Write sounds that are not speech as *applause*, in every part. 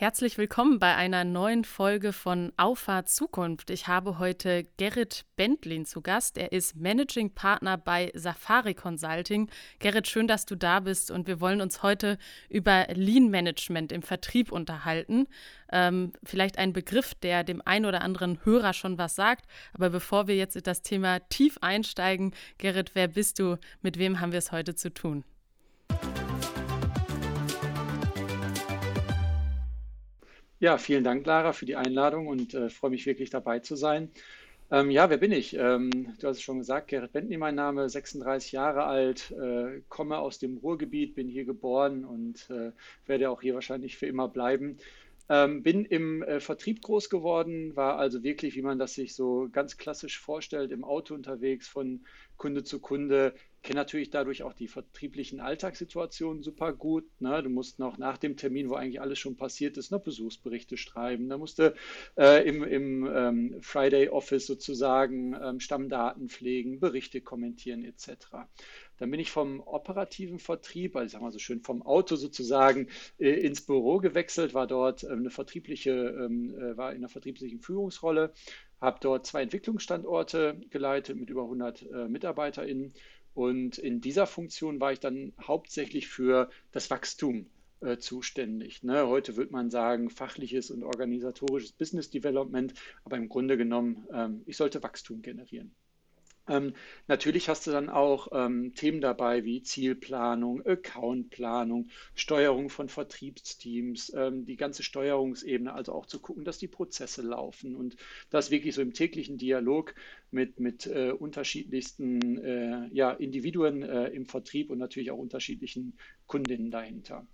Herzlich willkommen bei einer neuen Folge von Auffahrt Zukunft. Ich habe heute Gerrit Bentlin zu Gast. Er ist Managing Partner bei Safari Consulting. Gerrit, schön, dass du da bist und wir wollen uns heute über Lean Management im Vertrieb unterhalten. Ähm, vielleicht ein Begriff, der dem einen oder anderen Hörer schon was sagt. Aber bevor wir jetzt in das Thema tief einsteigen, Gerrit, wer bist du? Mit wem haben wir es heute zu tun? Ja, vielen Dank, Lara, für die Einladung und äh, freue mich wirklich dabei zu sein. Ähm, ja, wer bin ich? Ähm, du hast es schon gesagt, Gerrit Bentley, mein Name, 36 Jahre alt, äh, komme aus dem Ruhrgebiet, bin hier geboren und äh, werde auch hier wahrscheinlich für immer bleiben. Ähm, bin im äh, Vertrieb groß geworden, war also wirklich, wie man das sich so ganz klassisch vorstellt, im Auto unterwegs von Kunde zu Kunde, kenne natürlich dadurch auch die vertrieblichen Alltagssituationen super gut. Ne? Du musst noch nach dem Termin, wo eigentlich alles schon passiert ist, noch Besuchsberichte schreiben. Da musste äh, im, im ähm, Friday Office sozusagen ähm, Stammdaten pflegen, Berichte kommentieren etc. Dann bin ich vom operativen Vertrieb, also ich sag mal so schön vom Auto sozusagen, äh, ins Büro gewechselt, war dort äh, eine vertriebliche, ähm, äh, war in einer vertrieblichen Führungsrolle, habe dort zwei Entwicklungsstandorte geleitet mit über 100 äh, MitarbeiterInnen und in dieser Funktion war ich dann hauptsächlich für das Wachstum äh, zuständig. Ne? Heute würde man sagen, fachliches und organisatorisches Business Development, aber im Grunde genommen, ähm, ich sollte Wachstum generieren. Ähm, natürlich hast du dann auch ähm, Themen dabei wie Zielplanung, Accountplanung, Steuerung von Vertriebsteams, ähm, die ganze Steuerungsebene, also auch zu gucken, dass die Prozesse laufen und das wirklich so im täglichen Dialog mit, mit äh, unterschiedlichsten äh, ja, Individuen äh, im Vertrieb und natürlich auch unterschiedlichen Kundinnen dahinter.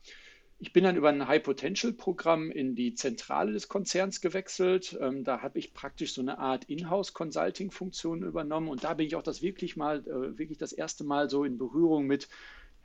Ich bin dann über ein High-Potential-Programm in die Zentrale des Konzerns gewechselt. Ähm, da habe ich praktisch so eine Art Inhouse-Consulting-Funktion übernommen und da bin ich auch das wirklich mal, äh, wirklich das erste Mal so in Berührung mit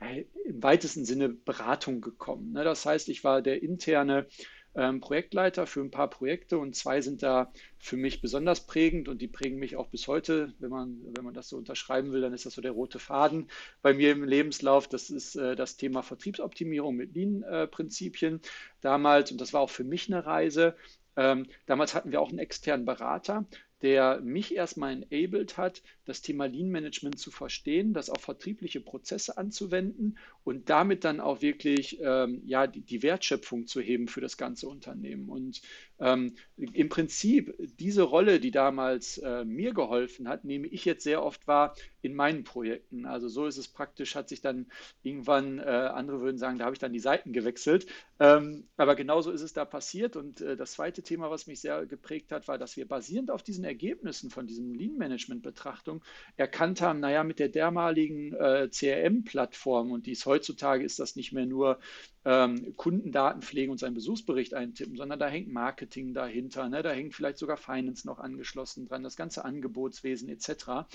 äh, im weitesten Sinne Beratung gekommen. Ne? Das heißt, ich war der interne ähm, Projektleiter für ein paar Projekte und zwei sind da für mich besonders prägend und die prägen mich auch bis heute. Wenn man, wenn man das so unterschreiben will, dann ist das so der rote Faden bei mir im Lebenslauf. Das ist äh, das Thema Vertriebsoptimierung mit Lean-Prinzipien damals und das war auch für mich eine Reise. Ähm, damals hatten wir auch einen externen Berater, der mich erstmal enabled hat, das Thema Lean Management zu verstehen, das auf vertriebliche Prozesse anzuwenden und damit dann auch wirklich ähm, ja, die, die, Wertschöpfung zu heben für das ganze Unternehmen. Und ähm, im Prinzip diese Rolle, die damals äh, mir geholfen hat, nehme ich jetzt sehr oft wahr in meinen Projekten. Also so ist es praktisch, hat sich dann irgendwann, äh, andere würden sagen, da habe ich dann die Seiten gewechselt. Ähm, aber genauso ist es da passiert. Und äh, das zweite Thema, was mich sehr geprägt hat, war, dass wir basierend auf diesen Ergebnissen von diesem Lean-Management-Betrachtung erkannt haben, naja, mit der dermaligen äh, CRM-Plattform und dies heutzutage ist das nicht mehr nur ähm, Kundendaten pflegen und seinen Besuchsbericht eintippen, sondern da hängt Marketing dahinter, ne? da hängt vielleicht sogar Finance noch angeschlossen dran, das ganze Angebotswesen etc.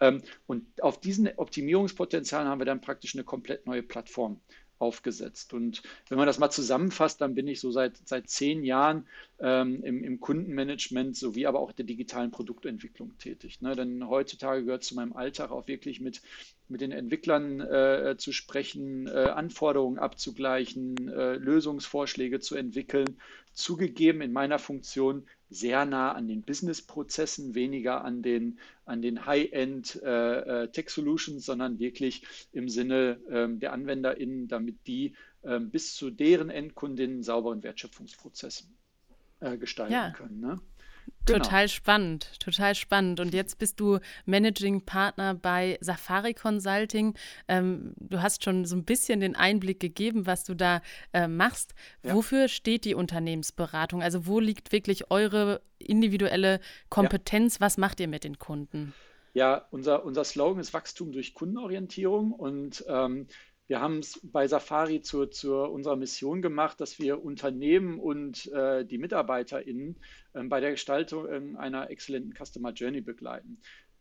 Ähm, und auf diesen Optimierungspotenzialen haben wir dann praktisch eine komplett neue Plattform aufgesetzt. Und wenn man das mal zusammenfasst, dann bin ich so seit, seit zehn Jahren ähm, im, im, Kundenmanagement sowie aber auch der digitalen Produktentwicklung tätig. Ne? Denn heutzutage gehört zu meinem Alltag auch wirklich mit, mit den Entwicklern äh, zu sprechen, äh, Anforderungen abzugleichen, äh, Lösungsvorschläge zu entwickeln. Zugegeben in meiner Funktion sehr nah an den Business-Prozessen, weniger an den, an den High-End äh, äh, Tech-Solutions, sondern wirklich im Sinne ähm, der AnwenderInnen, damit die ähm, bis zu deren Endkundinnen sauberen Wertschöpfungsprozess äh, gestalten ja. können. Ne? Genau. Total spannend, total spannend. Und jetzt bist du Managing Partner bei Safari Consulting. Ähm, du hast schon so ein bisschen den Einblick gegeben, was du da äh, machst. Ja. Wofür steht die Unternehmensberatung? Also wo liegt wirklich eure individuelle Kompetenz? Ja. Was macht ihr mit den Kunden? Ja, unser, unser Slogan ist Wachstum durch Kundenorientierung und ähm, wir haben es bei Safari zu, zu unserer Mission gemacht, dass wir Unternehmen und äh, die MitarbeiterInnen äh, bei der Gestaltung äh, einer exzellenten Customer Journey begleiten.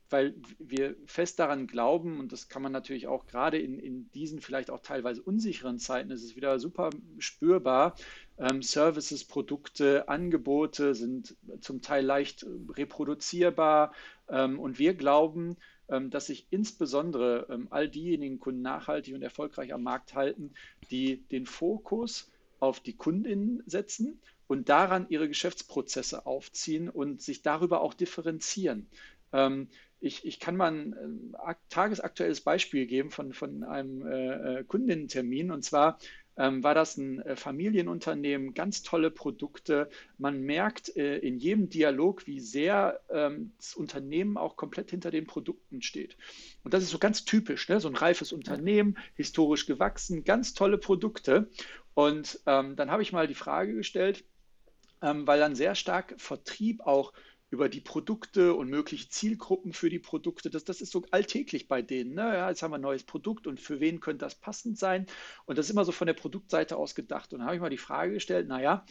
Weil wir fest daran glauben, und das kann man natürlich auch gerade in, in diesen vielleicht auch teilweise unsicheren Zeiten, ist es wieder super spürbar. Ähm, Services, Produkte, Angebote sind zum Teil leicht reproduzierbar. Ähm, und wir glauben, dass sich insbesondere ähm, all diejenigen Kunden nachhaltig und erfolgreich am Markt halten, die den Fokus auf die Kundinnen setzen und daran ihre Geschäftsprozesse aufziehen und sich darüber auch differenzieren. Ähm, ich, ich, kann mal ein tagesaktuelles Beispiel geben von, von einem äh, äh Kundinnentermin. Und zwar ähm, war das ein äh, Familienunternehmen, ganz tolle Produkte. Man merkt äh, in jedem Dialog, wie sehr ähm, das Unternehmen auch komplett hinter den Produkten steht. Und das ist so ganz typisch, ne? so ein reifes Unternehmen, historisch gewachsen, ganz tolle Produkte. Und ähm, dann habe ich mal die Frage gestellt, ähm, weil dann sehr stark Vertrieb auch über die Produkte und mögliche Zielgruppen für die Produkte. Das, das ist so alltäglich bei denen. Ne? Ja, jetzt haben wir ein neues Produkt und für wen könnte das passend sein? Und das ist immer so von der Produktseite aus gedacht. Und da habe ich mal die Frage gestellt, naja,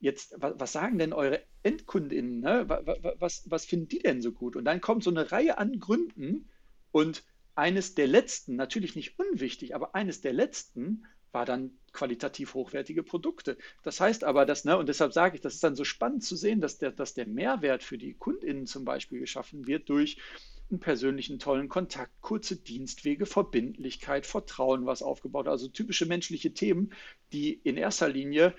jetzt, was, was sagen denn eure EndkundInnen? Ne? Was, was, was finden die denn so gut? Und dann kommt so eine Reihe an Gründen und eines der letzten, natürlich nicht unwichtig, aber eines der letzten war dann qualitativ hochwertige Produkte. Das heißt aber, dass, ne, und deshalb sage ich, das ist dann so spannend zu sehen, dass der, dass der Mehrwert für die KundInnen zum Beispiel geschaffen wird durch einen persönlichen tollen Kontakt, kurze Dienstwege, Verbindlichkeit, Vertrauen, was aufgebaut, also typische menschliche Themen, die in erster Linie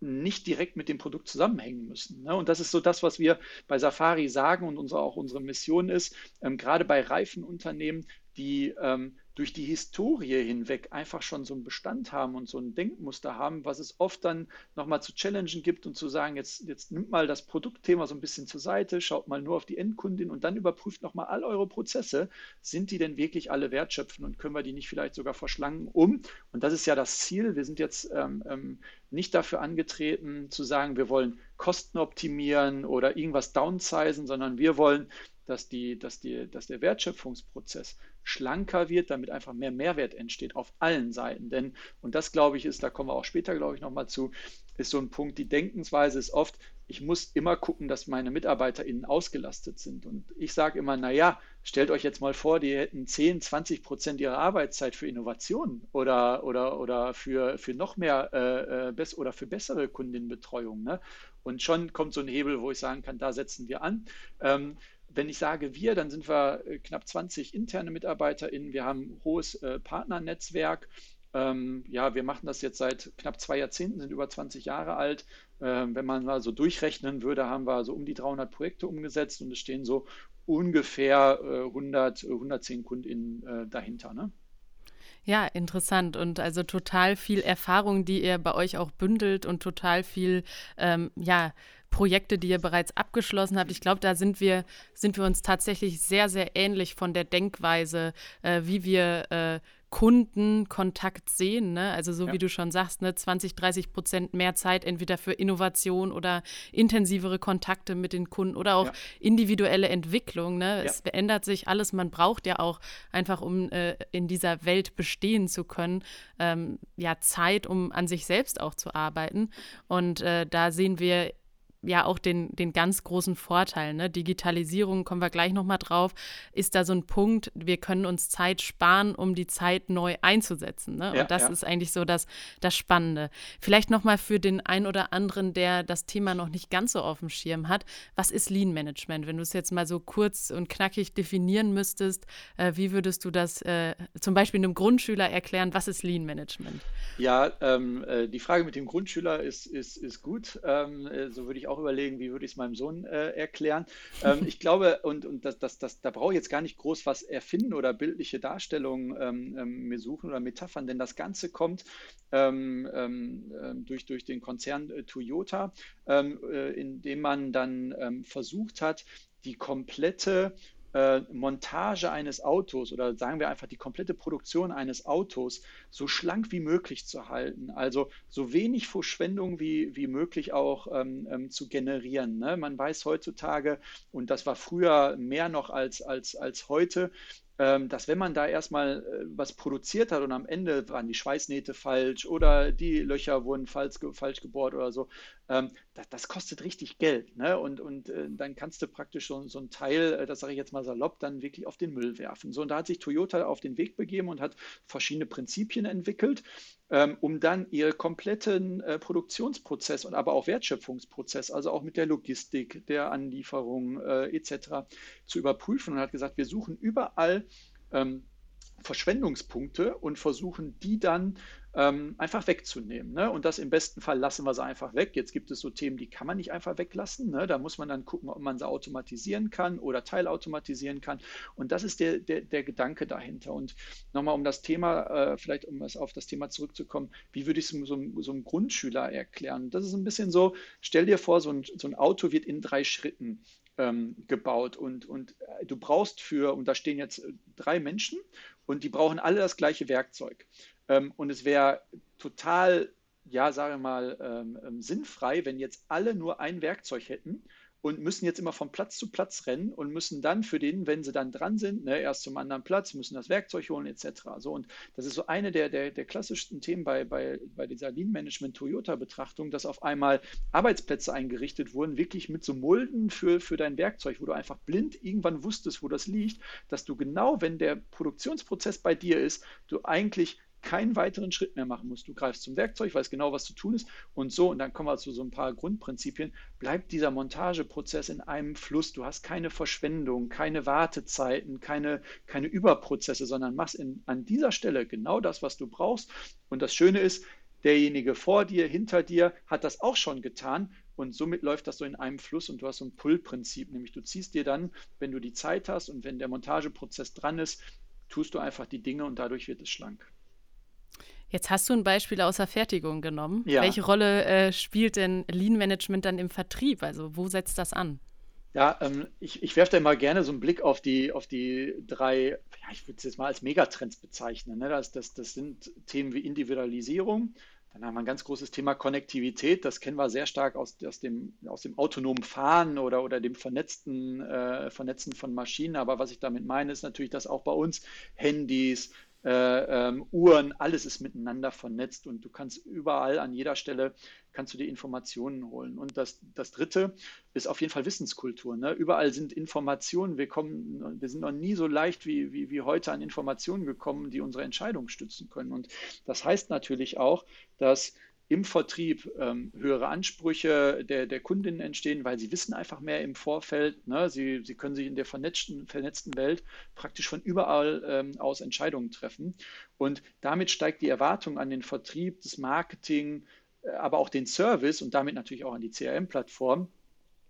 nicht direkt mit dem Produkt zusammenhängen müssen. Ne? Und das ist so das, was wir bei Safari sagen und unsere, auch unsere Mission ist, ähm, gerade bei reifen Unternehmen, die ähm, durch die Historie hinweg einfach schon so einen Bestand haben und so ein Denkmuster haben, was es oft dann nochmal zu challengen gibt und zu sagen, jetzt, jetzt nimmt mal das Produktthema so ein bisschen zur Seite, schaut mal nur auf die Endkundin und dann überprüft nochmal all eure Prozesse. Sind die denn wirklich alle wertschöpfend und können wir die nicht vielleicht sogar verschlangen um? Und das ist ja das Ziel. Wir sind jetzt ähm, ähm nicht dafür angetreten zu sagen, wir wollen Kosten optimieren oder irgendwas downsizen, sondern wir wollen dass, die, dass, die, dass der Wertschöpfungsprozess schlanker wird, damit einfach mehr Mehrwert entsteht auf allen Seiten. Denn, und das glaube ich ist, da kommen wir auch später, glaube ich, nochmal zu, ist so ein Punkt, die Denkensweise ist oft, ich muss immer gucken, dass meine MitarbeiterInnen ausgelastet sind. Und ich sage immer, naja, stellt euch jetzt mal vor, die hätten 10, 20 Prozent ihrer Arbeitszeit für Innovation oder, oder, oder für, für noch mehr äh, äh oder für bessere Kundinnenbetreuung. Ne? Und schon kommt so ein Hebel, wo ich sagen kann, da setzen wir an. Ähm, wenn ich sage wir, dann sind wir äh, knapp 20 interne MitarbeiterInnen. Wir haben ein hohes äh, Partnernetzwerk. Ähm, ja, wir machen das jetzt seit knapp zwei Jahrzehnten, sind über 20 Jahre alt. Ähm, wenn man mal so durchrechnen würde, haben wir so um die 300 Projekte umgesetzt und es stehen so ungefähr äh, 100, 110 KundInnen äh, dahinter. Ne? Ja, interessant und also total viel Erfahrung, die ihr bei euch auch bündelt und total viel, ähm, ja, Projekte, die ihr bereits abgeschlossen habt. Ich glaube, da sind wir, sind wir uns tatsächlich sehr, sehr ähnlich von der Denkweise, äh, wie wir äh, Kundenkontakt sehen. Ne? Also so ja. wie du schon sagst, ne? 20, 30 Prozent mehr Zeit entweder für Innovation oder intensivere Kontakte mit den Kunden oder auch ja. individuelle Entwicklung. Ne? Ja. Es verändert sich alles. Man braucht ja auch einfach, um äh, in dieser Welt bestehen zu können, ähm, ja Zeit, um an sich selbst auch zu arbeiten. Und äh, da sehen wir ja auch den, den ganz großen Vorteil. Ne? Digitalisierung, kommen wir gleich nochmal drauf, ist da so ein Punkt, wir können uns Zeit sparen, um die Zeit neu einzusetzen. Ne? Ja, Und das ja. ist eigentlich so das, das Spannende. Vielleicht nochmal für den einen oder anderen, der das Thema noch nicht ganz so auf dem Schirm hat, was ist Lean Management? Wenn du es jetzt mal so kurz und knackig definieren müsstest, äh, wie würdest du das äh, zum Beispiel einem Grundschüler erklären, was ist Lean Management? Ja, ähm, äh, die Frage mit dem Grundschüler ist, ist, ist gut. Ähm, äh, so würde ich auch überlegen, wie würde ich es meinem Sohn äh, erklären. Ähm, ich glaube, und, und das, das, das, da brauche ich jetzt gar nicht groß was erfinden oder bildliche Darstellungen ähm, ähm, mir suchen oder Metaphern, denn das Ganze kommt ähm, ähm, ähm durch, durch den Konzern äh, Toyota, äh, in dem man dann versucht hat, die komplette äh, Montage eines Autos oder sagen wir einfach die komplette Produktion eines Autos so schlank wie möglich zu halten. Also so wenig Verschwendung wie, wie möglich auch ähm, ähm, zu generieren. Ne? Man weiß heutzutage, und das war früher mehr noch als, als, als heute, ähm, dass wenn man da erstmal äh, was produziert hat und am Ende waren die Schweißnähte falsch oder die Löcher wurden falsch, falsch gebohrt oder so, ähm, das, das, kostet richtig Geld. Ne? Und, und äh, dann kannst du praktisch so, so ein Teil, äh, das sage ich jetzt mal salopp, dann wirklich auf den Müll werfen. So, und da hat sich Toyota auf den Weg begeben und hat verschiedene Prinzipien entwickelt, ähm, um dann ihren kompletten äh, Produktionsprozess und aber auch Wertschöpfungsprozess, also auch mit der Logistik, der Anlieferung äh, etc. zu überprüfen und hat gesagt, wir suchen überall ähm, Verschwendungspunkte und versuchen die dann ähm, einfach wegzunehmen. Ne? Und das im besten Fall lassen wir sie einfach weg. Jetzt gibt es so Themen, die kann man nicht einfach weglassen. Ne? Da muss man dann gucken, ob man sie automatisieren kann oder teilautomatisieren kann. Und das ist der, der, der Gedanke dahinter. Und nochmal um das Thema, äh, vielleicht um es auf das Thema zurückzukommen, wie würde ich es so, so einem Grundschüler erklären? Das ist ein bisschen so, stell dir vor, so ein, so ein Auto wird in drei Schritten ähm, gebaut und, und äh, du brauchst für, und da stehen jetzt drei Menschen und die brauchen alle das gleiche Werkzeug. Ähm, und es wäre total, ja, sage mal, ähm, ähm, sinnfrei, wenn jetzt alle nur ein Werkzeug hätten und müssen jetzt immer von Platz zu Platz rennen und müssen dann für den, wenn sie dann dran sind, ne, erst zum anderen Platz, müssen das Werkzeug holen etc. So, und das ist so eine der, der, der klassischsten Themen bei, bei, bei dieser Lean-Management-Toyota-Betrachtung, dass auf einmal Arbeitsplätze eingerichtet wurden, wirklich mit so Mulden für, für dein Werkzeug, wo du einfach blind irgendwann wusstest, wo das liegt, dass du genau, wenn der Produktionsprozess bei dir ist, du eigentlich keinen weiteren Schritt mehr machen musst. Du greifst zum Werkzeug, weißt genau, was zu tun ist und so. Und dann kommen wir zu so ein paar Grundprinzipien. Bleibt dieser Montageprozess in einem Fluss. Du hast keine Verschwendung, keine Wartezeiten, keine, keine Überprozesse, sondern machst in, an dieser Stelle genau das, was du brauchst. Und das Schöne ist, derjenige vor dir, hinter dir hat das auch schon getan. Und somit läuft das so in einem Fluss und du hast so ein Pull-Prinzip, nämlich du ziehst dir dann, wenn du die Zeit hast und wenn der Montageprozess dran ist, tust du einfach die Dinge und dadurch wird es schlank. Jetzt hast du ein Beispiel aus der Fertigung genommen. Ja. Welche Rolle äh, spielt denn Lean Management dann im Vertrieb? Also wo setzt das an? Ja, ähm, ich, ich werfe da mal gerne so einen Blick auf die, auf die drei, ja, ich würde es jetzt mal als Megatrends bezeichnen. Ne? Das, das, das sind Themen wie Individualisierung. Dann haben wir ein ganz großes Thema Konnektivität. Das kennen wir sehr stark aus, aus, dem, aus dem autonomen Fahren oder, oder dem Vernetzten, äh, Vernetzen von Maschinen. Aber was ich damit meine, ist natürlich, dass auch bei uns Handys, äh, ähm, Uhren, alles ist miteinander vernetzt und du kannst überall an jeder Stelle kannst du die Informationen holen. Und das, das dritte ist auf jeden Fall Wissenskultur. Ne? Überall sind Informationen. Wir, kommen, wir sind noch nie so leicht wie, wie, wie heute an Informationen gekommen, die unsere Entscheidungen stützen können. Und das heißt natürlich auch, dass im Vertrieb ähm, höhere Ansprüche der, der Kundinnen entstehen, weil sie wissen einfach mehr im Vorfeld. Ne? Sie, sie können sich in der vernetzten, vernetzten Welt praktisch von überall ähm, aus Entscheidungen treffen. Und damit steigt die Erwartung an den Vertrieb, das Marketing, äh, aber auch den Service und damit natürlich auch an die CRM-Plattform,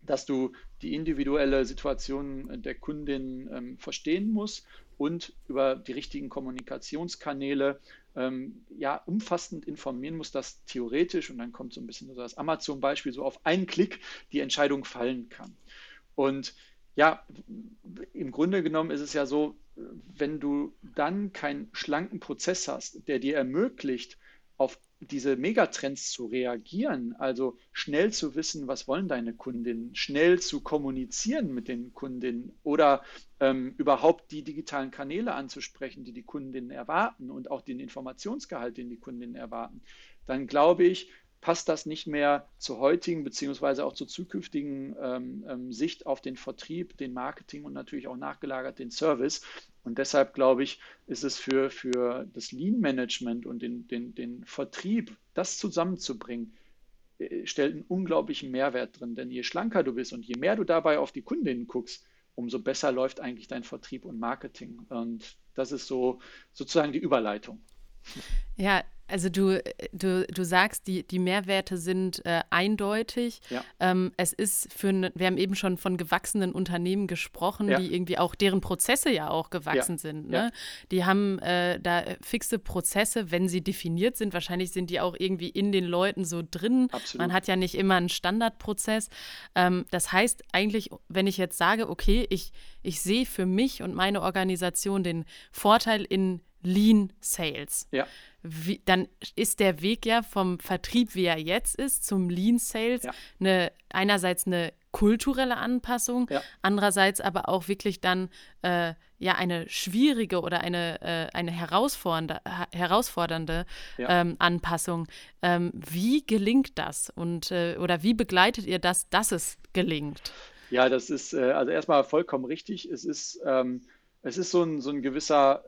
dass du die individuelle Situation der Kundin ähm, verstehen musst und über die richtigen Kommunikationskanäle ähm, ja, umfassend informieren muss, dass theoretisch, und dann kommt so ein bisschen so das Amazon-Beispiel, so auf einen Klick die Entscheidung fallen kann. Und ja, im Grunde genommen ist es ja so, wenn du dann keinen schlanken Prozess hast, der dir ermöglicht, auf diese Megatrends zu reagieren, also schnell zu wissen, was wollen deine Kundinnen, schnell zu kommunizieren mit den Kundinnen oder ähm, überhaupt die digitalen Kanäle anzusprechen, die die Kundinnen erwarten und auch den Informationsgehalt, den die Kundinnen erwarten, dann glaube ich, passt das nicht mehr zur heutigen beziehungsweise auch zur zukünftigen ähm, ähm, Sicht auf den Vertrieb, den Marketing und natürlich auch nachgelagert den Service. Und deshalb glaube ich, ist es für, für das Lean-Management und den, den, den Vertrieb, das zusammenzubringen, äh, stellt einen unglaublichen Mehrwert drin. Denn je schlanker du bist und je mehr du dabei auf die Kundinnen guckst, umso besser läuft eigentlich dein Vertrieb und Marketing. Und das ist so sozusagen die Überleitung. Ja, also du, du, du sagst, die, die Mehrwerte sind äh, eindeutig. Ja. Ähm, es ist für, ne, wir haben eben schon von gewachsenen Unternehmen gesprochen, ja. die irgendwie auch, deren Prozesse ja auch gewachsen ja. sind. Ne? Die haben äh, da fixe Prozesse, wenn sie definiert sind. Wahrscheinlich sind die auch irgendwie in den Leuten so drin. Absolut. Man hat ja nicht immer einen Standardprozess. Ähm, das heißt eigentlich, wenn ich jetzt sage, okay, ich, ich sehe für mich und meine Organisation den Vorteil in Lean Sales. Ja. Wie, dann ist der Weg ja vom Vertrieb, wie er jetzt ist, zum Lean Sales ja. eine, einerseits eine kulturelle Anpassung, ja. andererseits aber auch wirklich dann äh, ja eine schwierige oder eine, äh, eine herausfordernde, herausfordernde ja. ähm, Anpassung. Ähm, wie gelingt das und äh, oder wie begleitet ihr das, dass es gelingt? Ja, das ist äh, also erstmal vollkommen richtig. Es ist, ähm, es ist so ein, so ein gewisser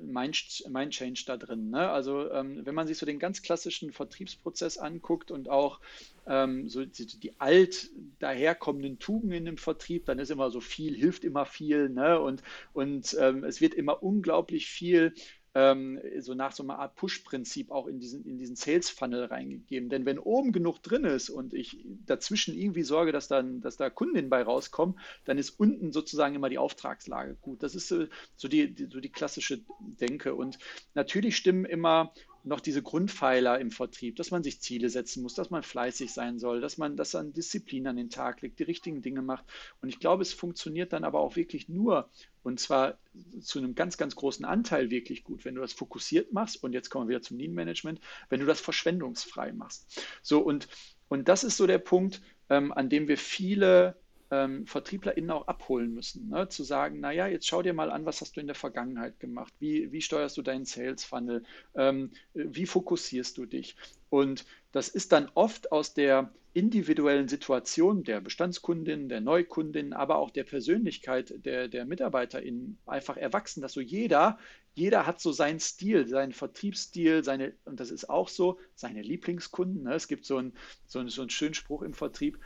Mind, Mind Change da drin. Ne? Also ähm, wenn man sich so den ganz klassischen Vertriebsprozess anguckt und auch ähm, so die, die, alt daherkommenden Tugenden im Vertrieb, dann ist immer so viel, hilft immer viel ne? und, und ähm, es wird immer unglaublich viel ähm, so nach so einer Art Push-Prinzip auch in diesen, in diesen Sales-Funnel reingegeben. Denn wenn oben genug drin ist und ich dazwischen irgendwie sorge, dass, dann, dass da Kundinnen bei rauskommen, dann ist unten sozusagen immer die Auftragslage gut. Das ist so, so, die, so die klassische Denke. Und natürlich stimmen immer noch diese Grundpfeiler im Vertrieb, dass man sich Ziele setzen muss, dass man fleißig sein soll, dass man, dass man Disziplin an den Tag legt, die richtigen Dinge macht. Und ich glaube, es funktioniert dann aber auch wirklich nur, und zwar zu einem ganz, ganz großen Anteil wirklich gut, wenn du das fokussiert machst. Und jetzt kommen wir wieder zum Lean Management, wenn du das verschwendungsfrei machst. So, und, und das ist so der Punkt, ähm, an dem wir viele ähm, VertrieblerInnen auch abholen müssen. Ne? Zu sagen, naja, jetzt schau dir mal an, was hast du in der Vergangenheit gemacht? Wie, wie steuerst du deinen Sales Funnel? Ähm, wie fokussierst du dich? Und das ist dann oft aus der individuellen Situation der Bestandskundin, der Neukundin, aber auch der Persönlichkeit der, der MitarbeiterInnen einfach erwachsen, dass so jeder, jeder hat so seinen Stil, seinen Vertriebsstil, seine, und das ist auch so, seine Lieblingskunden. Ne? Es gibt so einen, so, einen, so einen schönen Spruch im Vertrieb,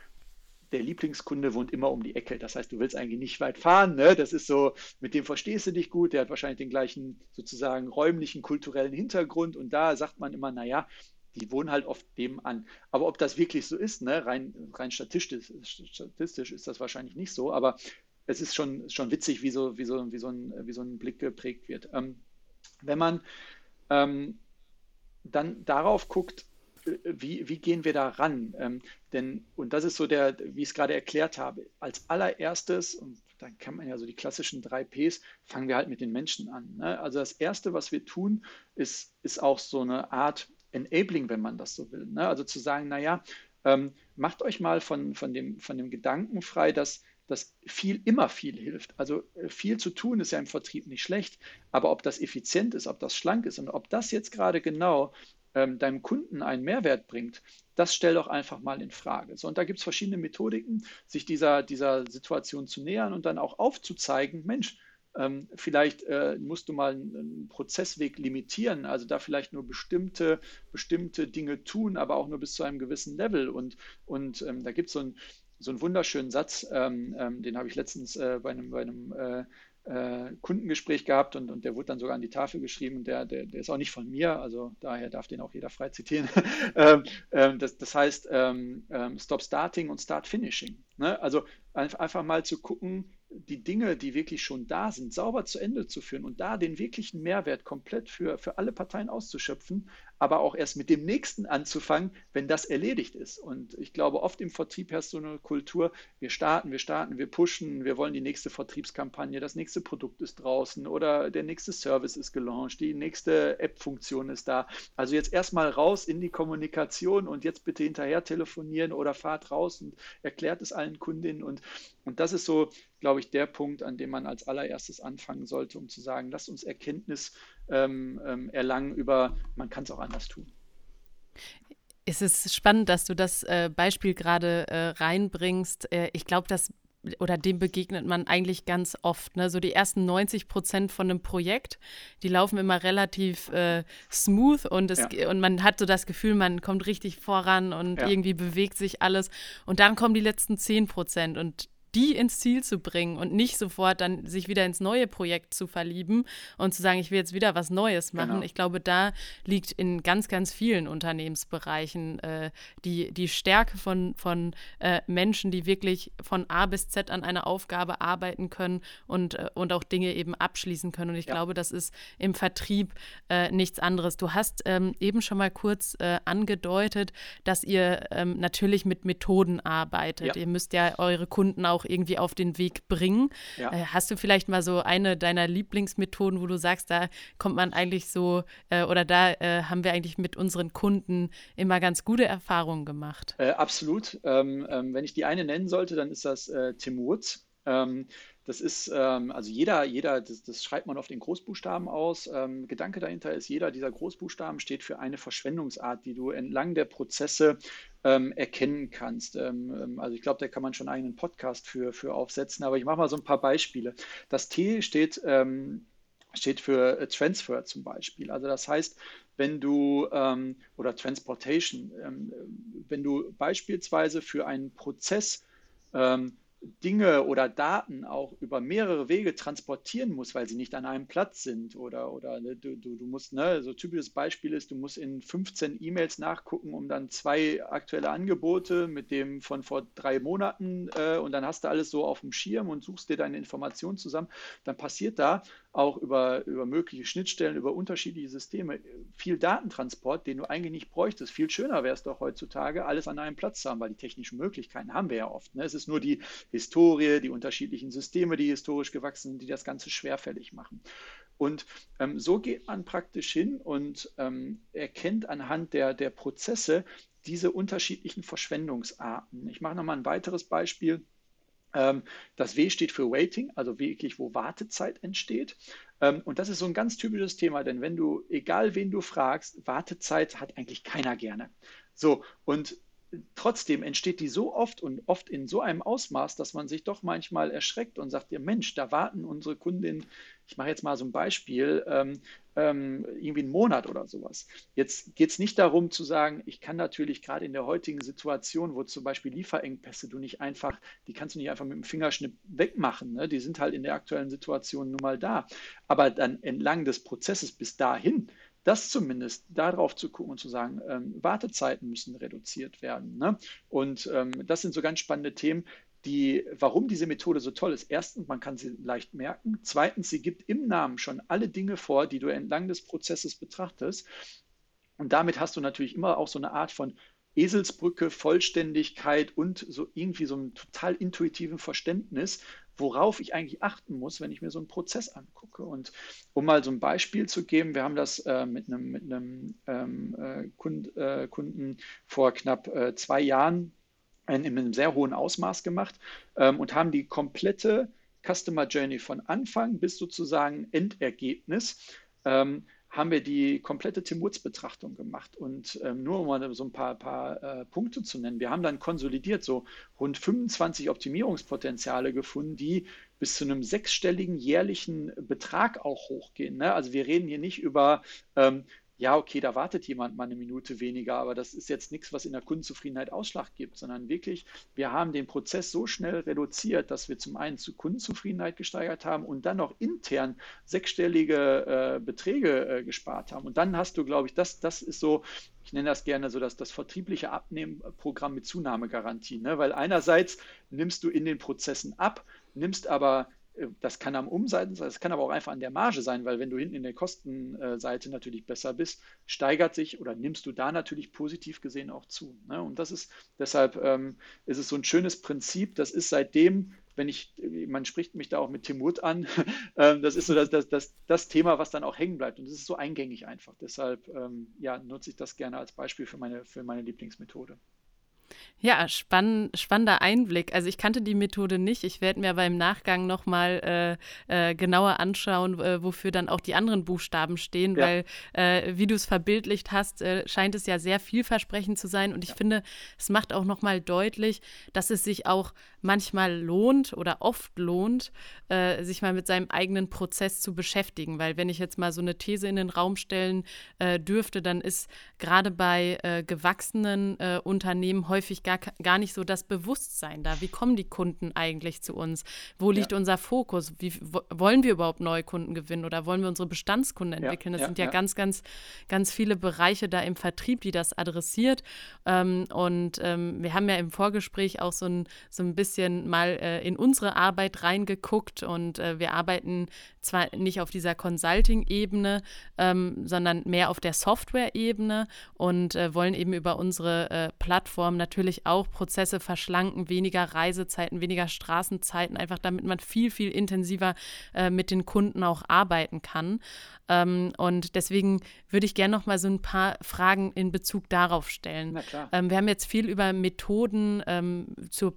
der Lieblingskunde wohnt immer um die Ecke. Das heißt, du willst eigentlich nicht weit fahren. Ne? Das ist so, mit dem verstehst du dich gut. Der hat wahrscheinlich den gleichen sozusagen räumlichen, kulturellen Hintergrund. Und da sagt man immer, naja, die wohnen halt oft dem an. Aber ob das wirklich so ist, ne? rein, rein statistisch, statistisch ist das wahrscheinlich nicht so. Aber es ist schon, schon witzig, wie so, wie, so, wie, so ein, wie so ein Blick geprägt wird. Ähm, wenn man ähm, dann darauf guckt, wie, wie gehen wir da ran? Ähm, denn, und das ist so der, wie ich es gerade erklärt habe, als allererstes, und dann kann man ja so die klassischen drei Ps, fangen wir halt mit den Menschen an. Ne? Also das Erste, was wir tun, ist, ist auch so eine Art Enabling, wenn man das so will. Ne? Also zu sagen, naja, ähm, macht euch mal von, von, dem, von dem Gedanken frei, dass dass viel immer viel hilft. Also äh, viel zu tun ist ja im Vertrieb nicht schlecht, aber ob das effizient ist, ob das schlank ist und ob das jetzt gerade genau ähm, deinem Kunden einen Mehrwert bringt, das stell doch einfach mal in Frage. So, und da gibt es verschiedene Methodiken, sich dieser, dieser Situation zu nähern und dann auch aufzuzeigen, Mensch, ähm, vielleicht äh, musst du mal einen, Prozessweg limitieren, also da vielleicht nur bestimmte, bestimmte Dinge tun, aber auch nur bis zu einem gewissen Level. Und, und ähm, da gibt es so, ein, so einen wunderschönen Satz, ähm, ähm den habe ich letztens äh, bei einem, bei einem äh, äh, Kundengespräch gehabt und, und der wurde dann sogar an die Tafel geschrieben und der, der, der ist auch nicht von mir, also daher darf den auch jeder frei zitieren. *laughs* ähm, ähm, das, das, heißt ähm, ähm, Stop Starting und Start Finishing. Ne? Also einfach mal zu gucken, die Dinge, die wirklich schon da sind, sauber zu Ende zu führen und da den wirklichen Mehrwert komplett für, für alle Parteien auszuschöpfen, aber auch erst mit dem nächsten anzufangen, wenn das erledigt ist. Und ich glaube, oft im Vertrieb herrscht so eine Kultur, wir starten, wir starten, wir pushen, wir wollen die nächste Vertriebskampagne, das nächste Produkt ist draußen oder der nächste Service ist gelauncht, die nächste App-Funktion ist da. Also jetzt erstmal raus in die Kommunikation und jetzt bitte hinterher telefonieren oder fahrt raus und erklärt es allen Kundinnen. Und, und das ist so, glaube ich, der Punkt, an dem man als allererstes anfangen sollte, um zu sagen, lasst uns Erkenntnis ähm, ähm, erlangen über, man kann es auch anders tun. Es ist spannend, dass du das äh, Beispiel gerade äh, reinbringst. Äh, ich glaube, dass oder dem begegnet man eigentlich ganz oft. Ne? So die ersten 90 Prozent von einem Projekt, die laufen immer relativ äh, smooth und, es, ja. und man hat so das Gefühl, man kommt richtig voran und ja. irgendwie bewegt sich alles. Und dann kommen die letzten 10 Prozent und die ins Ziel zu bringen und nicht sofort dann sich wieder ins neue Projekt zu verlieben und zu sagen, ich will jetzt wieder was Neues machen. Genau. Ich glaube, da liegt in ganz, ganz vielen Unternehmensbereichen äh, die, die Stärke von, von äh, Menschen, die wirklich von A bis Z an einer Aufgabe arbeiten können und, äh, und auch Dinge eben abschließen können. Und ich ja. glaube, das ist im Vertrieb äh, nichts anderes. Du hast ähm, eben schon mal kurz äh, angedeutet, dass ihr ähm, natürlich mit Methoden arbeitet. Ja. Ihr müsst ja eure Kunden auch auch irgendwie auf den Weg bringen. Ja. Äh, hast du vielleicht mal so eine deiner Lieblingsmethoden, wo du sagst, da kommt man eigentlich so äh, oder da äh, haben wir eigentlich mit unseren Kunden immer ganz gute Erfahrungen gemacht? Äh, absolut. Ähm, ähm, wenn ich die eine nennen sollte, dann ist das äh, Tim Woods. Ähm, das ist, ähm, also jeder, jeder, das, das, schreibt man auf den Großbuchstaben aus. Ähm, Gedanke dahinter ist, jeder dieser Großbuchstaben steht für eine Verschwendungsart, die du entlang der Prozesse ähm, erkennen kannst. Ähm, ähm, also ich glaube, da kann man schon einen Podcast für, für aufsetzen, aber ich mache mal so ein paar Beispiele. Das T steht ähm, steht für äh, Transfer zum Beispiel. Also das heißt, wenn du oder Transportation, wenn du beispielsweise für einen Prozess ähm, Dinge oder Daten auch über mehrere Wege transportieren muss, weil sie nicht an einem Platz sind oder, oder ne, du, du, du musst, ne, so typisches Beispiel ist, du musst in 15 E-Mails nachgucken, um dann zwei aktuelle Angebote mit dem von vor drei Monaten äh, und dann hast du alles so auf dem Schirm und suchst dir deine Informationen zusammen, dann passiert da auch über, über mögliche Schnittstellen, über unterschiedliche Systeme viel Datentransport, den du eigentlich nicht bräuchtest. Viel schöner wäre es doch heutzutage, alles an einem Platz zu haben, weil die technischen Möglichkeiten haben wir ja oft. Ne? Es ist nur die Historie, die unterschiedlichen Systeme, die historisch gewachsen sind, die das Ganze schwerfällig machen. Und ähm, so geht man praktisch hin und ähm, erkennt anhand der, der Prozesse diese unterschiedlichen Verschwendungsarten. Ich mache nochmal ein weiteres Beispiel. Ähm, das W steht für Waiting, also wirklich, wo Wartezeit entsteht. Ähm, und das ist so ein ganz typisches Thema, denn wenn du, egal wen du fragst, Wartezeit hat eigentlich keiner gerne. So, und trotzdem entsteht die so oft und oft in so einem Ausmaß, dass man sich doch manchmal erschreckt und sagt, ja Mensch, da warten unsere Kundinnen, ich mache jetzt mal so ein Beispiel, ähm, ähm, irgendwie einen Monat oder sowas. Jetzt geht es nicht darum zu sagen, ich kann natürlich gerade in der heutigen Situation, wo zum Beispiel Lieferengpässe du nicht einfach, die kannst du nicht einfach mit dem Fingerschnipp wegmachen, ne? die sind halt in der aktuellen Situation nun mal da. Aber dann entlang des Prozesses bis dahin, das zumindest darauf zu gucken und zu sagen, ähm, Wartezeiten müssen reduziert werden. Ne? Und ähm, das sind so ganz spannende Themen, die, warum diese Methode so toll ist. Erstens, man kann sie leicht merken. Zweitens, sie gibt im Namen schon alle Dinge vor, die du entlang des Prozesses betrachtest. Und damit hast du natürlich immer auch so eine Art von Eselsbrücke, Vollständigkeit und so irgendwie so einem total intuitiven Verständnis, worauf ich eigentlich achten muss, wenn ich mir so einen Prozess angucke. Und um mal so ein Beispiel zu geben, wir haben das äh, mit einem, mit einem ähm, äh, Kund, äh, Kunden vor knapp äh, zwei Jahren in, in, einem sehr hohen Ausmaß gemacht ähm, und haben die komplette Customer Journey von Anfang bis sozusagen Endergebnis ähm, haben wir die komplette Tim-Woods-Betrachtung gemacht. Und ähm, nur um mal so ein paar, paar äh, Punkte zu nennen, wir haben dann konsolidiert so rund 25 Optimierungspotenziale gefunden, die bis zu einem sechsstelligen jährlichen Betrag auch hochgehen. Ne? Also wir reden hier nicht über ähm, ja, okay, da wartet jemand mal eine Minute weniger, aber das ist jetzt nichts, was in der Kundenzufriedenheit Ausschlag gibt, sondern wirklich, wir haben den Prozess so schnell reduziert, dass wir zum einen zu Kundenzufriedenheit gesteigert haben und dann noch intern sechsstellige äh, Beträge äh, gespart haben. Und dann hast du, glaube ich, das, das ist so, ich nenne das gerne so dass das vertriebliche Abnehmprogramm mit Zunahmegarantie, ne? weil einerseits nimmst du in den Prozessen ab, nimmst aber das kann am Umseiten sein, das kann aber auch einfach an der Marge sein, weil wenn du hinten in der Kostenseite natürlich besser bist, steigert sich oder nimmst du da natürlich positiv gesehen auch zu. Ne? Und das ist deshalb ähm, ist es so ein schönes Prinzip. Das ist seitdem, wenn ich, man spricht mich da auch mit Tim an, *laughs* ähm, das ist so das, das, das, das Thema, was dann auch hängen bleibt. Und das ist so eingängig einfach. Deshalb ähm, ja, nutze ich das gerne als Beispiel für meine, für meine Lieblingsmethode. Ja, spann spannender Einblick. Also ich kannte die Methode nicht. Ich werde mir aber im Nachgang nochmal äh, äh, genauer anschauen, äh, wofür dann auch die anderen Buchstaben stehen, ja. weil äh, wie du es verbildlicht hast, äh, scheint es ja sehr vielversprechend zu sein. Und ich ja. finde, es macht auch nochmal deutlich, dass es sich auch manchmal lohnt oder oft lohnt, äh, sich mal mit seinem eigenen Prozess zu beschäftigen. Weil wenn ich jetzt mal so eine These in den Raum stellen dürfte, dann ist gerade bei gewachsenen Unternehmen häufig gar, gar nicht so das Bewusstsein da. Wie kommen die Kunden eigentlich zu uns? Wo liegt ja. unser Fokus? Wie wollen wir überhaupt neue Kunden gewinnen oder wollen wir unsere Bestandskunden entwickeln? Das ja, sind ja, ganz, ganz, ganz viele Bereiche da im Vertrieb, die das adressiert. Ähm, und ähm, wir haben ja im Vorgespräch auch so ein, so ein bisschen mal äh, in unsere Arbeit reingeguckt und äh, wir arbeiten zwar nicht auf dieser Consulting-Ebene, ähm, sondern mehr auf der Software-Ebene und äh, wollen eben über unsere äh, Plattform natürlich auch Prozesse verschlanken, weniger Reisezeiten, weniger Straßenzeiten, einfach damit man viel, viel intensiver äh, mit den Kunden auch arbeiten kann. Ähm, und deswegen würde ich gerne noch mal so ein paar Fragen in Bezug darauf stellen. Ähm, wir haben jetzt viel über Methoden ähm, zur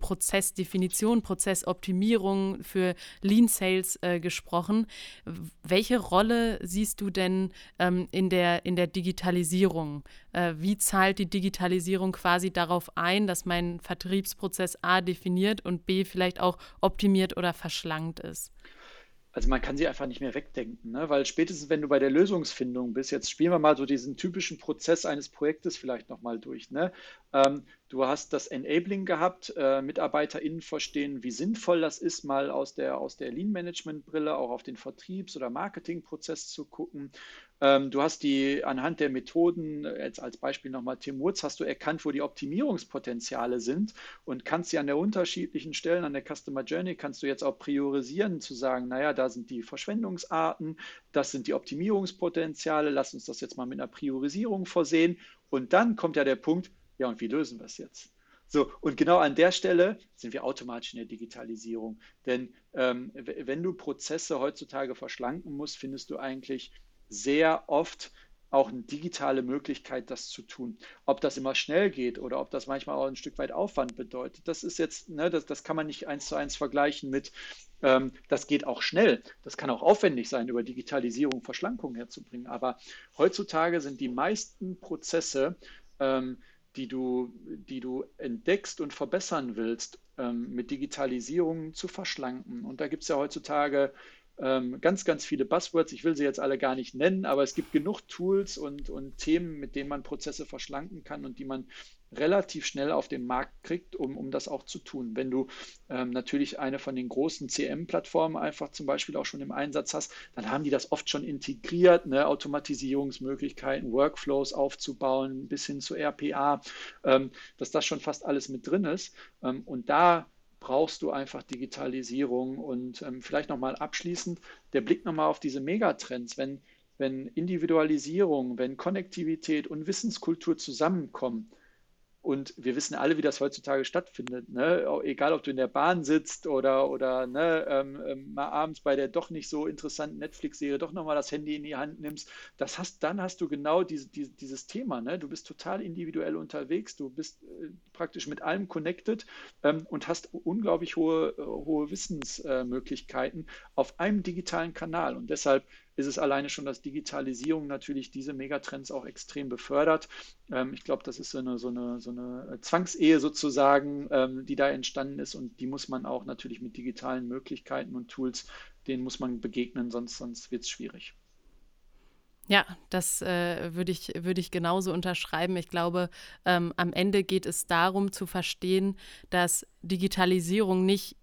Prozessdefinition, Prozessoptimierung für Lean Sales äh, gesprochen. Welche Rolle siehst du denn ähm, in, der, in der Digitalisierung? Äh, wie zahlt die Digitalisierung quasi darauf ein, dass mein Vertriebsprozess A definiert und B vielleicht auch optimiert oder verschlankt ist? also man kann sie einfach nicht mehr wegdenken, ne? weil spätestens wenn du bei der Lösungsfindung bist, jetzt spielen wir mal so diesen typischen Prozess eines Projektes vielleicht nochmal durch. Ne? Ähm, du hast das Enabling gehabt, äh, MitarbeiterInnen verstehen, wie sinnvoll das ist, mal aus der, aus der Lean-Management-Brille auch auf den Vertriebs- oder Marketingprozess zu gucken. Ähm, du hast die anhand der Methoden, jetzt als Beispiel nochmal Tim Woods, hast du erkannt, wo die Optimierungspotenziale sind und kannst sie an der unterschiedlichen Stellen, an der Customer Journey, kannst du jetzt auch priorisieren, zu sagen, naja, da sind die Verschwendungsarten, das sind die Optimierungspotenziale, lass uns das jetzt mal mit einer Priorisierung versehen. Und dann kommt ja der Punkt, ja, und wie lösen wir es jetzt? So, und genau an der Stelle sind wir automatisch in der Digitalisierung. Denn ähm, wenn du Prozesse heutzutage verschlanken musst, findest du eigentlich sehr oft auch eine digitale Möglichkeit, das zu tun. Ob das immer schnell geht oder ob das manchmal auch ein Stück weit Aufwand bedeutet, das ist jetzt, ne, das, das kann man nicht eins zu eins vergleichen mit, ähm, das geht auch schnell. Das kann auch aufwendig sein, über Digitalisierung Verschlankung herzubringen. Aber heutzutage sind die meisten Prozesse, ähm, die, du, die du entdeckst und verbessern willst, ähm, mit Digitalisierung zu verschlanken. Und da gibt es ja heutzutage ähm, ganz, ganz viele Buzzwords. Ich will sie jetzt alle gar nicht nennen, aber es gibt genug Tools und, und Themen, mit denen man Prozesse verschlanken kann und die man relativ schnell auf den Markt kriegt, um, um das auch zu tun. Wenn du ähm, natürlich eine von den großen CM-Plattformen einfach zum Beispiel auch schon im Einsatz hast, dann haben die das oft schon integriert, ne? Automatisierungsmöglichkeiten, Workflows aufzubauen, bis hin zu RPA, ähm, dass das schon fast alles mit drin ist. Ähm, und da brauchst du einfach Digitalisierung. Und ähm, vielleicht nochmal abschließend der Blick nochmal auf diese Megatrends. Wenn, wenn Individualisierung, wenn Konnektivität und Wissenskultur zusammenkommen, und wir wissen alle, wie das heutzutage stattfindet. Ne? Egal, ob du in der Bahn sitzt oder, oder ne, ähm, ähm, mal abends bei der doch nicht so interessanten Netflix-Serie doch nochmal das Handy in die Hand nimmst. Das hast, dann hast du genau diese, diese, dieses Thema. Ne? Du bist total individuell unterwegs, du bist äh, praktisch mit allem connected ähm, und hast unglaublich hohe, äh, hohe Wissensmöglichkeiten auf einem digitalen Kanal. Und deshalb ist es alleine schon, dass Digitalisierung natürlich diese Megatrends auch extrem befördert. Ähm, ich glaube, das ist so eine, so eine, so eine Zwangsehe sozusagen, ähm, die da entstanden ist und die muss man auch natürlich mit digitalen Möglichkeiten und Tools, denen muss man begegnen, sonst, sonst wird es schwierig. Ja, das äh, würde ich, würd ich genauso unterschreiben. Ich glaube, ähm, am Ende geht es darum zu verstehen, dass Digitalisierung nicht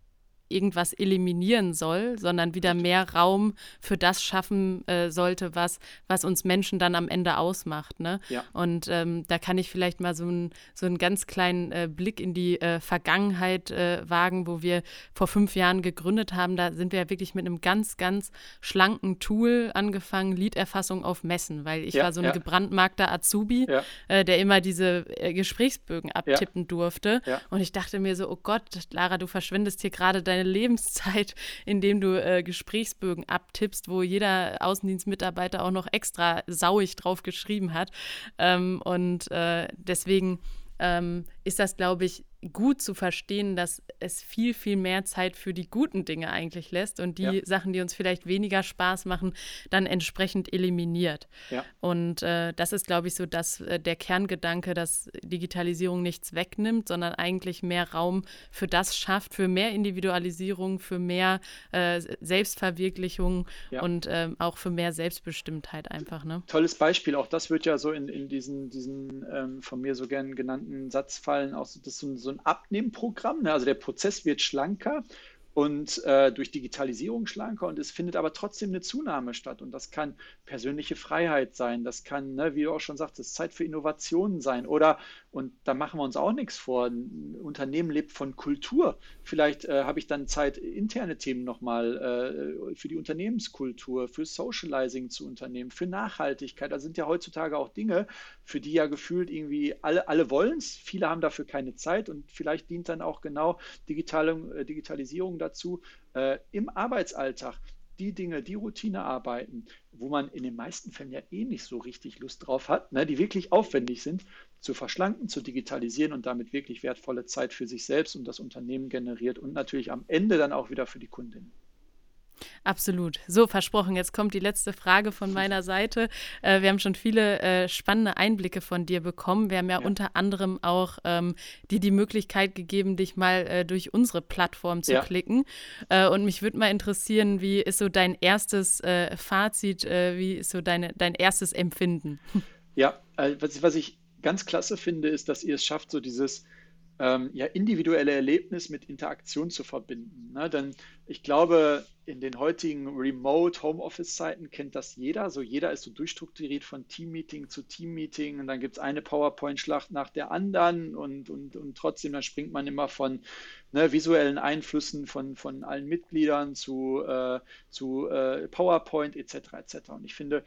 irgendwas eliminieren soll, sondern wieder mehr Raum für das schaffen äh, sollte, was, was uns Menschen dann am Ende ausmacht. Ne? Ja. Und ähm, da kann ich vielleicht mal so, ein, so einen ganz kleinen äh, Blick in die äh, Vergangenheit äh, wagen, wo wir vor fünf Jahren gegründet haben. Da sind wir ja wirklich mit einem ganz, ganz schlanken Tool angefangen, Liederfassung auf Messen, weil ich ja, war so ein ja. gebrandmarkter Azubi, äh, der immer diese äh, Gesprächsbögen abtippen durfte. Und ich dachte mir so, oh Gott, Lara, du verschwendest hier gerade deine deine Lebenszeit, *laughs* indem du äh, Gesprächsbögen abtippst, wo jeder Außendienstmitarbeiter auch noch extra sauig drauf geschrieben hat. Ähm, und äh, deswegen ähm, ist das, glaube ich, gut zu verstehen, dass es viel, viel mehr Zeit für die guten Dinge eigentlich lässt und die ja. Sachen, die uns vielleicht weniger Spaß machen, dann entsprechend eliminiert. Ja. Und äh, das ist, glaube ich, so dass äh, der Kerngedanke, dass Digitalisierung nichts wegnimmt, sondern eigentlich mehr Raum für das schafft, für mehr Individualisierung, für mehr äh, Selbstverwirklichung ja. und ähm, auch für mehr Selbstbestimmtheit einfach. Ne? Tolles Beispiel, auch das wird ja so in, in diesen, diesen ähm, von mir so gern genannten Satz fallen, auch so, das so ein Abnehmprogramm. Ne? Also der Prozess wird schlanker und äh, durch Digitalisierung schlanker und es findet aber trotzdem eine Zunahme statt. Und das kann persönliche Freiheit sein, das kann, ne, wie du auch schon sagtest, Zeit für Innovationen sein oder, und da machen wir uns auch nichts vor, ein Unternehmen lebt von Kultur. Vielleicht äh, habe ich dann Zeit, interne Themen nochmal äh, für die Unternehmenskultur, für Socializing zu unternehmen, für Nachhaltigkeit. Da sind ja heutzutage auch Dinge, für die ja gefühlt irgendwie alle, alle wollen es, viele haben dafür keine Zeit und vielleicht dient dann auch genau Digitale, äh, Digitalisierung dazu, äh, im Arbeitsalltag die Dinge, die Routinearbeiten, wo man in den meisten Fällen ja eh nicht so richtig Lust drauf hat, ne, die wirklich aufwendig sind, zu verschlanken, zu digitalisieren und damit wirklich wertvolle Zeit für sich selbst und das Unternehmen generiert und natürlich am Ende dann auch wieder für die Kundin. Absolut. So, versprochen. Jetzt kommt die letzte Frage von meiner Seite. Äh, wir haben schon viele äh, spannende Einblicke von dir bekommen. Wir haben ja, ja. unter anderem auch ähm, dir die Möglichkeit gegeben, dich mal äh, durch unsere Plattform zu ja. klicken. Äh, und mich würde mal interessieren, wie ist so dein erstes äh, Fazit, äh, wie ist so deine, dein erstes Empfinden? Ja, was, was ich ganz klasse finde, ist, dass ihr es schafft, so dieses ähm, ja, individuelle Erlebnis mit Interaktion zu verbinden. Ne? Denn ich glaube, in den heutigen Remote Homeoffice-Zeiten kennt das jeder. So jeder ist so durchstrukturiert von Teammeeting zu Teammeeting und dann gibt es eine PowerPoint-Schlacht nach der anderen und, und, und trotzdem, dann springt man immer von ne, visuellen Einflüssen von, von allen Mitgliedern zu, äh, zu äh, PowerPoint etc. etc. Und ich finde,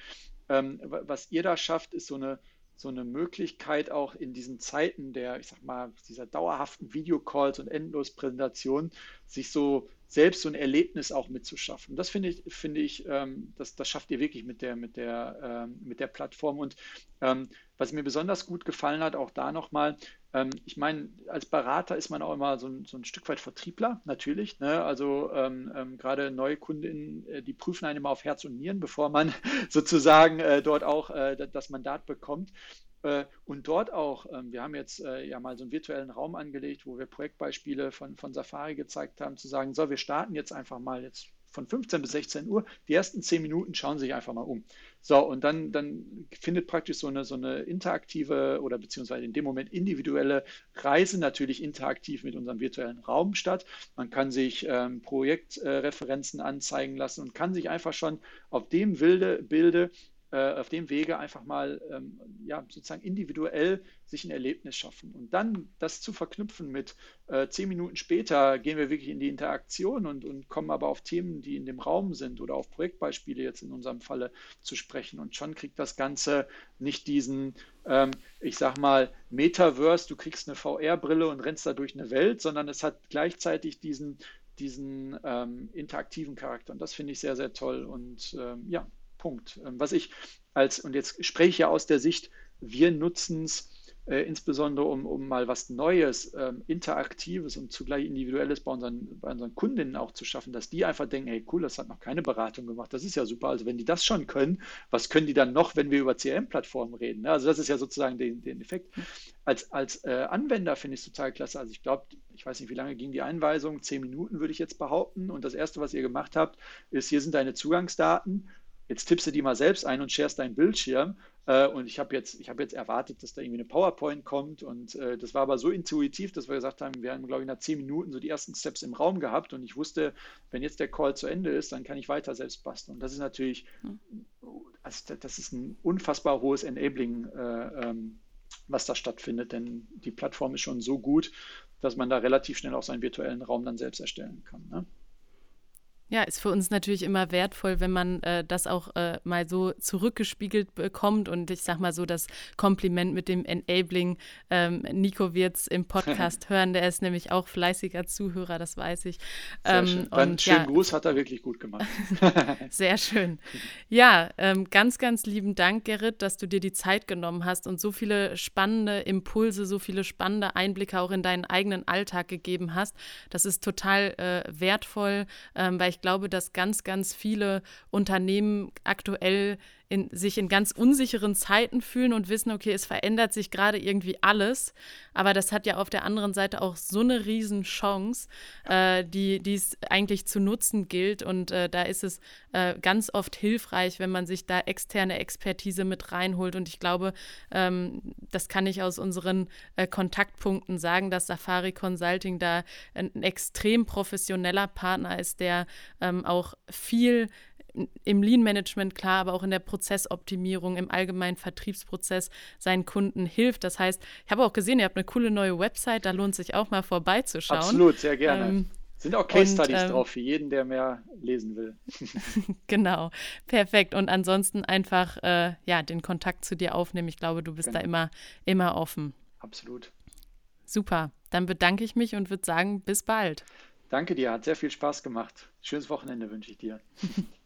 ähm, was ihr da schafft, ist so eine so eine Möglichkeit auch in diesen Zeiten der, ich sag mal, dieser dauerhaften Videocalls und Endlospräsentationen, sich so selbst so ein Erlebnis auch mitzuschaffen. Das finde ich, finde ich, ähm, das, das schafft ihr wirklich mit der, mit der, ähm, mit der Plattform. Und ähm, was mir besonders gut gefallen hat, auch da nochmal, ähm, ich meine, als Berater ist man auch immer so ein, so ein Stück weit Vertriebler, natürlich. Ne? Also ähm, ähm, gerade neue Kundinnen, äh, die prüfen einen immer auf Herz und Nieren, bevor man *laughs* sozusagen äh, dort auch äh, das Mandat bekommt. Äh, und dort auch, ähm, wir haben jetzt äh, ja mal so einen virtuellen Raum angelegt, wo wir Projektbeispiele von, von Safari gezeigt haben, zu sagen, so, wir starten jetzt einfach mal jetzt von 15 bis 16 Uhr. Die ersten 10 Minuten schauen sich einfach mal um. So, und dann, dann findet praktisch so eine, so eine interaktive oder beziehungsweise in dem Moment individuelle Reise natürlich interaktiv mit unserem virtuellen Raum statt. Man kann sich ähm, Projektreferenzen äh, anzeigen lassen und kann sich einfach schon auf dem Wilde, Bilde äh, auf dem Wege einfach mal ähm, ja, sozusagen individuell sich ein Erlebnis schaffen. Und dann das zu verknüpfen mit äh, zehn Minuten später gehen wir wirklich in die Interaktion und, und kommen aber auf Themen, die in dem Raum sind oder auf Projektbeispiele jetzt in unserem Falle zu sprechen. Und schon kriegt das Ganze nicht diesen, ähm, ich sag mal, Metaverse, du kriegst eine VR-Brille und rennst da durch eine Welt, sondern es hat gleichzeitig diesen, diesen ähm, interaktiven Charakter. Und das finde ich sehr, sehr toll. Und ähm, ja, Punkt. Ähm, was ich als, und jetzt spreche ich ja aus der Sicht, wir nutzen es äh, insbesondere um, um mal was Neues, ähm, Interaktives und zugleich Individuelles bei unseren, bei unseren Kundinnen auch zu schaffen, dass die einfach denken, hey cool, das hat noch keine Beratung gemacht, das ist ja super. Also wenn die das schon können, was können die dann noch, wenn wir über CRM-Plattformen reden? Also das ist ja sozusagen den, den Effekt. Als, als äh, Anwender finde ich es total klasse. Also ich glaube, ich weiß nicht, wie lange ging die Einweisung, zehn Minuten würde ich jetzt behaupten. Und das Erste, was ihr gemacht habt, ist, hier sind deine Zugangsdaten Jetzt tippst du die mal selbst ein und sharest deinen Bildschirm. Äh, und ich habe jetzt, hab jetzt erwartet, dass da irgendwie eine PowerPoint kommt. Und äh, das war aber so intuitiv, dass wir gesagt haben, wir haben, glaube ich, nach zehn Minuten so die ersten Steps im Raum gehabt. Und ich wusste, wenn jetzt der Call zu Ende ist, dann kann ich weiter selbst basteln. Und das ist natürlich, also das ist ein unfassbar hohes Enabling, äh, ähm, was da stattfindet. Denn die Plattform ist schon so gut, dass man da relativ schnell auch seinen virtuellen Raum dann selbst erstellen kann. Ne? Ja, ist für uns natürlich immer wertvoll, wenn man äh, das auch äh, mal so zurückgespiegelt bekommt. Und ich sag mal so, das Kompliment mit dem Enabling. Ähm, Nico wird es im Podcast *laughs* hören, der ist nämlich auch fleißiger Zuhörer, das weiß ich. Ähm, schön. Dann und, schönen ja, Gruß hat er wirklich gut gemacht. *laughs* sehr schön. Ja, ähm, ganz, ganz lieben Dank, Gerrit, dass du dir die Zeit genommen hast und so viele spannende Impulse, so viele spannende Einblicke auch in deinen eigenen Alltag gegeben hast. Das ist total äh, wertvoll, ähm, weil ich glaube, dass ganz, ganz viele Unternehmen aktuell in, sich in ganz unsicheren Zeiten fühlen und wissen, okay, es verändert sich gerade irgendwie alles. Aber das hat ja auf der anderen Seite auch so eine Riesenchance, äh, die es eigentlich zu nutzen gilt. Und äh, da ist es äh, ganz oft hilfreich, wenn man sich da externe Expertise mit reinholt. Und ich glaube, ähm, das kann ich aus unseren äh, Kontaktpunkten sagen, dass Safari Consulting da ein extrem professioneller Partner ist, der ähm, auch viel im Lean-Management klar, aber auch in der Prozessoptimierung, im allgemeinen Vertriebsprozess seinen Kunden hilft. Das heißt, ich habe auch gesehen, ihr habt eine coole neue Website, da lohnt sich auch mal vorbeizuschauen. Absolut, sehr gerne. Ähm, sind auch Case Studies ähm, drauf für jeden, der mehr lesen will. *laughs* *laughs* genau, perfekt. Und ansonsten einfach äh, ja, den Kontakt zu dir aufnehmen. Ich glaube, du bist genau. da immer, immer offen. Absolut. Super. Dann bedanke ich mich und würde sagen, bis bald. Danke dir, hat sehr viel Spaß gemacht. Schönes Wochenende wünsche ich dir. *laughs*